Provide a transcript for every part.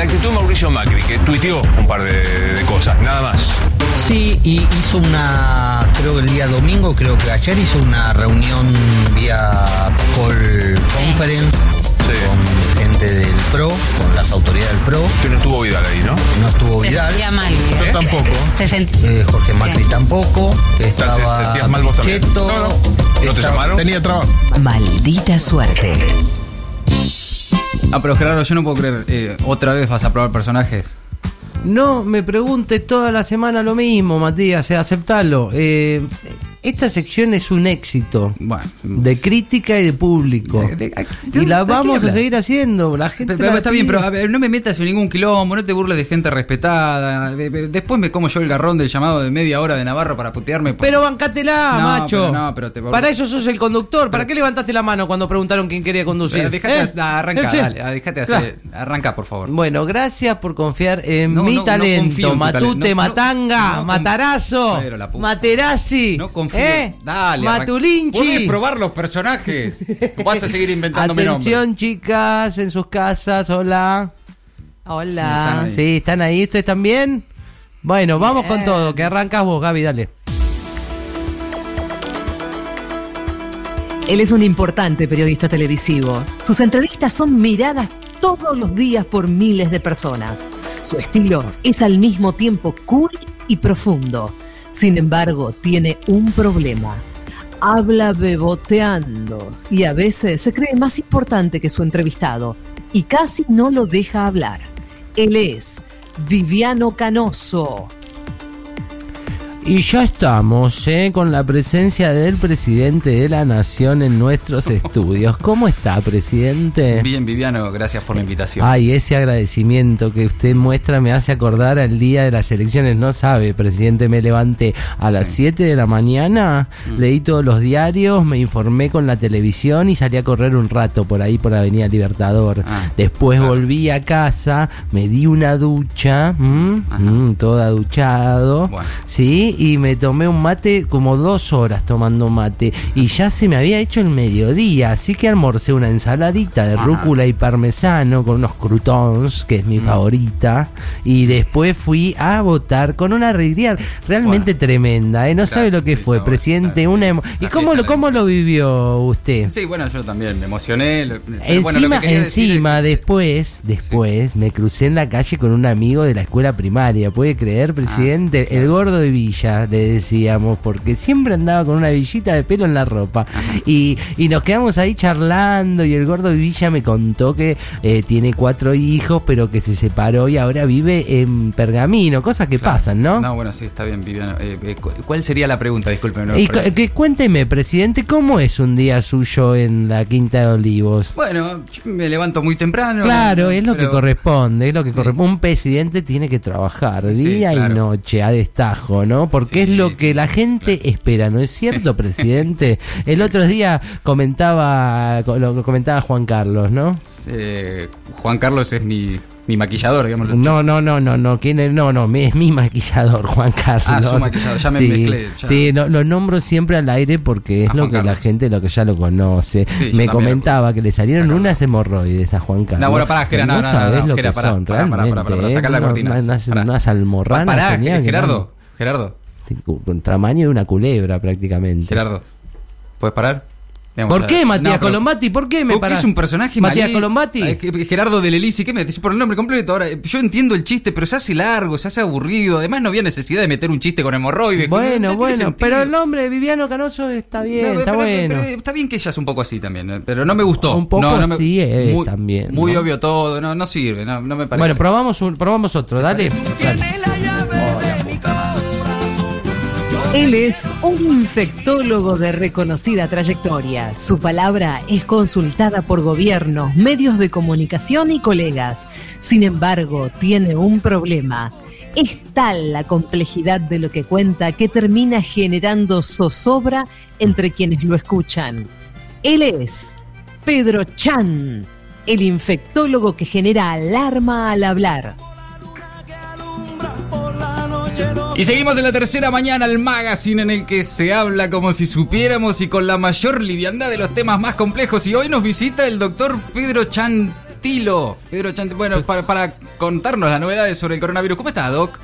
la actitud de Mauricio Macri, que tuiteó un par de, de cosas, nada más. Sí, y hizo una, creo que el día domingo, creo que ayer hizo una reunión vía call conference Sí. con gente del PRO, con las autoridades del PRO. Que no estuvo Vidal ahí, ¿no? No estuvo Se Vidal, sentía mal. Yo ¿eh? tampoco. Se sentía... eh, Jorge Macri tampoco, estaba ¿Te sentías mal vos también? Cheto, No, no. ¿No te estaba- llamaron? Tenía trabajo. Maldita suerte. Ah, pero Gerardo, yo no puedo creer. eh, ¿Otra vez vas a probar personajes? No me preguntes toda la semana lo mismo, Matías, eh, aceptalo. Eh, esta sección es un éxito Bueno. de crítica y de público. De- de- y la ¿de qué vamos a seguir haciendo. La gente Pero- pero la está bien, pero a ver, no me metas en ningún quilombo, no te burles de gente respetada. de- de- Después me como yo el garrón del llamado de media hora de Navarro para putearme. por- Pero bancátela, No, macho. pero no, pero te- Para eso sos el conductor. ¿Para qué levantaste la mano cuando preguntaron quién quería conducir? Pero dejate, ¿Eh? arranca, Sí. dale, ah, dejate hacer, arranca por favor. Bueno, gracias por confiar en No, mi talento. en Matute, talento. Matanga, Matarazo. Materazzi. No confío. ¿eh? Dale. Matulinchi. Podés probar los personajes. Vas a seguir inventándome Atención, nombres. chicas, en sus casas. Hola. Hola. ahí. Sí, ¿están ahí? ¿Ustedes también? Bueno, vamos con todo. Que arrancas vos, Gaby, dale. Él es un importante periodista televisivo. Sus entrevistas son miradas todos los días por miles de personas. Su estilo es al mismo tiempo cool y profundo. Sin embargo, tiene un problema. Habla beboteando y a veces se cree más importante que su entrevistado y casi no lo deja hablar. Él es Viviano Canoso. Y ya estamos ¿eh? con la presencia del presidente de la Nación en nuestros estudios. ¿Cómo está, presidente? Bien, Viviano, gracias por la invitación. Ay, ese agradecimiento que usted muestra me hace acordar al día de las elecciones. No sabe, presidente, me levanté a las Sí. 7 de la mañana, Mm. leí todos los diarios, me informé con la televisión y salí a correr un rato por ahí por Avenida Libertador. Ah, Después claro. volví a casa, me di una ducha, ¿m? Ajá. Mm, toda duchado, Bueno. sí, y me tomé un mate como dos horas tomando mate y ya se me había hecho el mediodía, así que almorcé una ensaladita de Ajá. rúcula y parmesano con unos croutons, que es mi Mm. favorita, y después fui a votar con una alegría realmente Bueno. tremenda, ¿eh? No sabe lo que sí, fue, presidente, una emo- ¿Y cómo lo, cómo lo vivió usted? Sí, bueno, yo también me emocioné. lo- pero bueno, lo Encima, que quería decir encima, es que- después, después, me crucé en la calle con un amigo de la escuela primaria. ¿Puede creer, presidente? Ah, claro. El gordo de Villa, le decíamos, porque siempre andaba con una villita de pelo en la ropa. Y, y nos quedamos ahí charlando y el gordo Villa me contó que eh, tiene cuatro hijos, pero que se separó y ahora vive en Pergamino. Cosas que Claro. pasan, ¿no? No, bueno, sí, está bien, Viviano. Eh, eh, cu- ¿Cuál sería la pregunta? Disculpe. Y cu- que cuénteme, presidente, ¿cómo es un día suyo en la Quinta de Olivos? Bueno, me levanto muy temprano. Claro, es lo que corresponde, es lo que Sí. corresponde. Un presidente tiene que trabajar Sí, día claro. y noche a destajo, ¿no? Porque Sí, es lo que la gente claro. espera, ¿no es cierto, presidente? El otro día comentaba lo comentaba Juan Carlos, ¿no? Eh, Juan Carlos es mi, mi maquillador, digamos. No, no, no, no, no, ¿quién es? No, no, es mi maquillador, Juan Carlos. Ah, su maquillador, ya me sí, mezclé, ya. Sí, no, lo nombro siempre al aire porque es A lo Juan que la gente, lo que ya lo conoce. Sí, me comentaba que le salieron unas hemorroides a Juan Carlos. No, bueno, pará, Gera, no, no, no, no, sabés no, lo que pará, son, pará, pará, pará, pará, realmente, sacá la cortina. Unas, Pará. almorranas Pará, que Gerardo, Gerardo, eran Con tamaño de una culebra prácticamente. Gerardo. ¿Puedes parar? ¿Por qué, Matías No, Colombati? ¿Por qué me Porque es un personaje Matías malí- Colombati. Ay, Gerardo de Lelisi, ¿qué me decís por el nombre completo? Ahora, yo entiendo el chiste, pero se hace largo, se hace aburrido. Además, no había necesidad de meter un chiste con hemorroides. No- no Bueno, bueno, pero el nombre de Viviano Canoso está bien, está pero- bueno. pero está bien que ella es un poco así también, eh, pero no me gustó. Un poco me- sí es muy, también, Muy obvio todo, no, no sirve, no, no me parece. bueno, probamos, un, probamos otro, dale. Dale. Él es un infectólogo de reconocida trayectoria. Su palabra es consultada por gobiernos, medios de comunicación y colegas. Sin embargo, tiene un problema. Es tal la complejidad de lo que cuenta que termina generando zozobra entre quienes lo escuchan. Él es Pedro Chan, el infectólogo que genera alarma al hablar. Y seguimos en la tercera mañana, el magazine en el que se habla como si supiéramos y con la mayor liviandad de los temas más complejos. Y hoy nos visita el doctor Pedro Chan Chantilo. Pedro Chantilo. Bueno, para, para contarnos las novedades sobre el coronavirus. ¿Cómo está, Doc?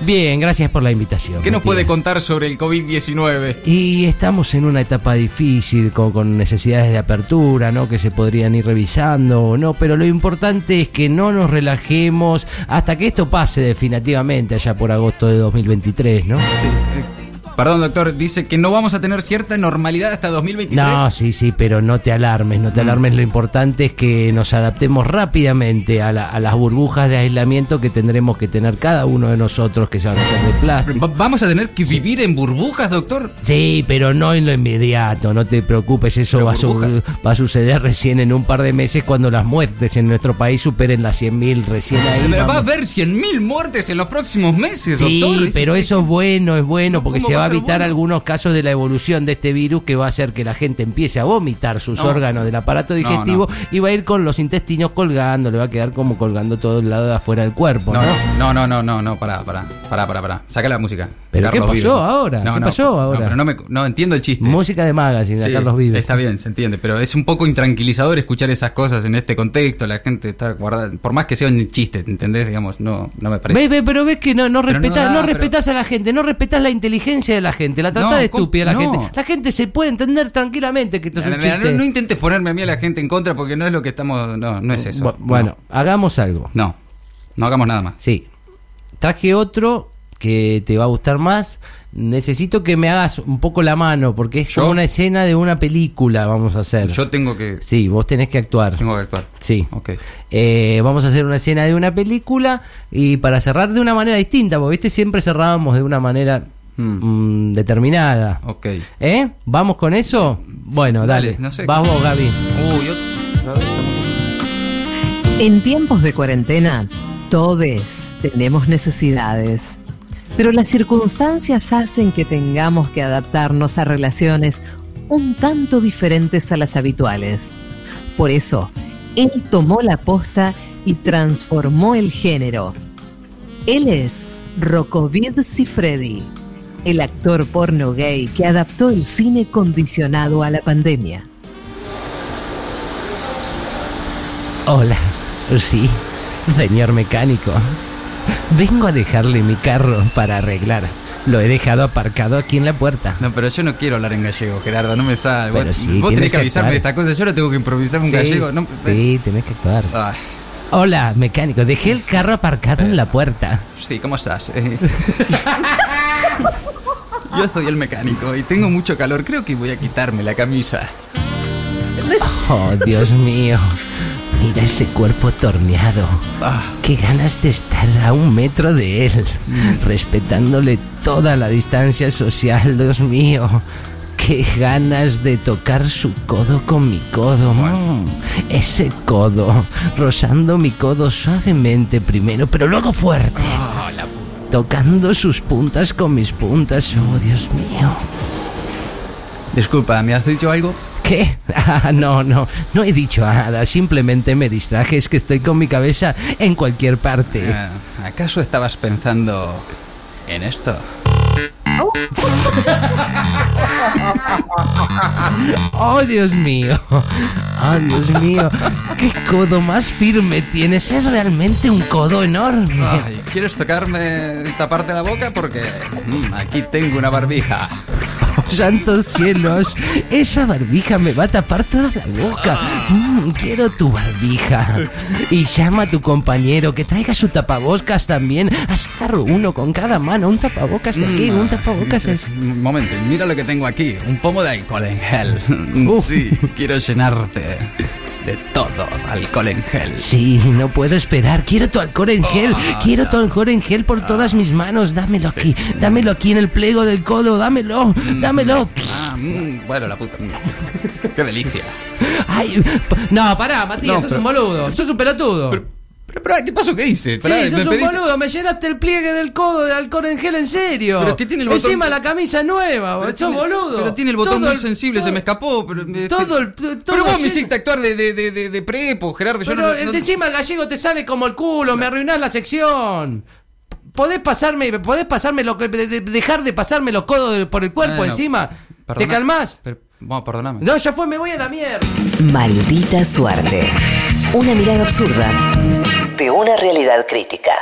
Bien, gracias por la invitación. ¿Qué nos puede contar sobre el COVID-19? Y estamos en una etapa difícil, con, con necesidades de apertura, ¿no? Que se podrían ir revisando o no, pero lo importante es que no nos relajemos hasta que esto pase definitivamente allá por agosto de 2023, ¿no? Sí. Perdón, doctor, dice que no vamos a tener cierta normalidad hasta 2023. No, sí, sí, pero no te alarmes, no te alarmes. Lo importante es que nos adaptemos rápidamente a, la- a las burbujas de aislamiento que tendremos que tener cada uno de nosotros, que se van a hacer de plástico. Va- ¿Vamos a tener que vivir en burbujas, doctor? Sí, pero no en lo inmediato, no te preocupes, eso va a, su- va a suceder recién en un par de meses cuando las muertes en nuestro país superen las 100.000 recién ahí. Pero va a haber 100.000 muertes en los próximos meses, Sí, doctor. pero eso es bueno, es bueno, porque ¿Cómo se va a evitar bueno? algunos casos de la evolución de este virus que va a hacer que la gente empiece a vomitar sus No. órganos del aparato No, digestivo no. y va a ir con los intestinos colgando, le va a quedar como colgando todo el lado de afuera del cuerpo, ¿no? No, no, no, no, no, no, pará, pará, pará, pará, pará. Saca la música. ¿Pero qué pasó Vives. ahora? No, ¿Qué no, pasó no, ahora? pero no, me, no entiendo el chiste. Música de magazine, de Sí, Carlos Vives. Está bien, se entiende, pero es un poco intranquilizador escuchar esas cosas en este contexto. La gente está guardada, por más que sea un chiste, ¿entendés? Digamos, no, no me parece. Ves, ves, pero ves que no, no no respetas, no, da, pero- respetas a la gente, no respetas la inteligencia de la gente, la tratás No, de estúpida la No. gente. La gente se puede entender tranquilamente que esto es un chiste. no, no intentes ponerme a mí a la gente en contra porque no es lo que estamos. No, no es eso. Bu- Bueno, hagamos algo. No, no, no hagamos nada más. Sí. Traje otro que te va a gustar más. Necesito que me hagas un poco la mano porque es ¿Yo? como una escena de una película, vamos a hacer. Yo tengo que. Sí, vos tenés que actuar. Tengo que actuar. Sí. Ok. Eh, vamos a hacer una escena de una película y para cerrar de una manera distinta, porque viste siempre cerrábamos de una manera Mm. mm, determinada. Ok. ¿Eh? ¿Vamos con eso? Bueno, dale. no sé. Vamos, Gaby. Uy, otra vez esta música. En tiempos de cuarentena, todos tenemos necesidades, pero las circunstancias hacen que tengamos que adaptarnos a relaciones un tanto diferentes a las habituales. Por eso, él tomó la posta y transformó el género. Él es Rokovid Sifredi, el actor porno gay que adaptó el cine condicionado a la pandemia. Hola. Sí, señor mecánico. Vengo a dejarle mi carro para arreglar. Lo he dejado aparcado aquí en la puerta. No, pero yo no quiero hablar en gallego, Gerardo, no me sale. Pero vos sí, vos tienes tenés que que avisarme de esta cosa, yo no tengo que improvisar un Sí, gallego. No, sí, tenés que actuar. Ay, Hola, mecánico. Dejé el carro aparcado en la puerta. sí, ¿cómo estás? Eh, yo soy el mecánico y tengo mucho calor. Creo que voy a quitarme la camisa. Oh, Dios mío. Mira ese cuerpo torneado. Ah, Qué ganas de estar a un metro de él, respetándole toda la distancia social, Dios mío. Qué ganas de tocar su codo con mi codo. Mm, ese codo, rozando mi codo suavemente primero, pero luego fuerte. ah, la Tocando sus puntas con mis puntas. Oh, Dios mío. Disculpa, ¿me has dicho algo? ¿Qué? Ah, no, no, no he dicho nada, simplemente me distraje, es que estoy con mi cabeza en cualquier parte. Ah, ¿Acaso estabas pensando en esto? Oh, Dios mío. Oh, Dios mío. Qué codo más firme tienes. Es realmente un codo enorme. Ay, ¿Quieres tocarme esta parte de la boca? Porque mm, aquí tengo una barbija. Santos cielos. Esa barbija me va a tapar toda la boca. Mm, quiero tu barbija. Y llama a tu compañero que traiga su tapabocas también. Así agarro uno con cada mano. Un tapabocas aquí, Mm, un tapabocas aquí. Un momento, mira lo que tengo aquí. Un pomo de alcohol en gel. Uf. Sí, quiero llenarte de todo alcohol en gel. Sí, no puedo esperar. Quiero tu alcohol en gel. Quiero tu alcohol en gel por todas mis manos. Dámelo aquí. Dámelo aquí en el plego del codo. Dámelo. Dámelo. Ah, mm, bueno, la puta. mm. Qué delicia. Ay, no, pará, Matías, No, sos pero- un boludo. Sos un pelotudo. Pero, pero, ¿qué pasó? ¿Qué hice? Pará, sí, me sos un pediste- boludo. Me llenaste el pliegue del codo de alcohol en gel en serio. ¿Pero qué tiene el botón? Encima la camisa nueva, Pero sos tiene- boludo. Pero tiene el botón Todo muy el- sensible, se me escapó. Pero, este- todo el- todo pero vos me hiciste actuar de, de, de, de, de prepo, Gerardo. Yo Pero no, el no- de encima el gallego te sale como el culo, me arruinás la sección. Podés pasarme, podés pasarme lo que, de- de- dejar de pasarme los codos de- por el cuerpo encima. perdona- ¿Te calmás? Pero, bueno, perdóname. No, ya fue, me voy a la mierda. Maldita suerte. Una mirada absurda de una realidad crítica.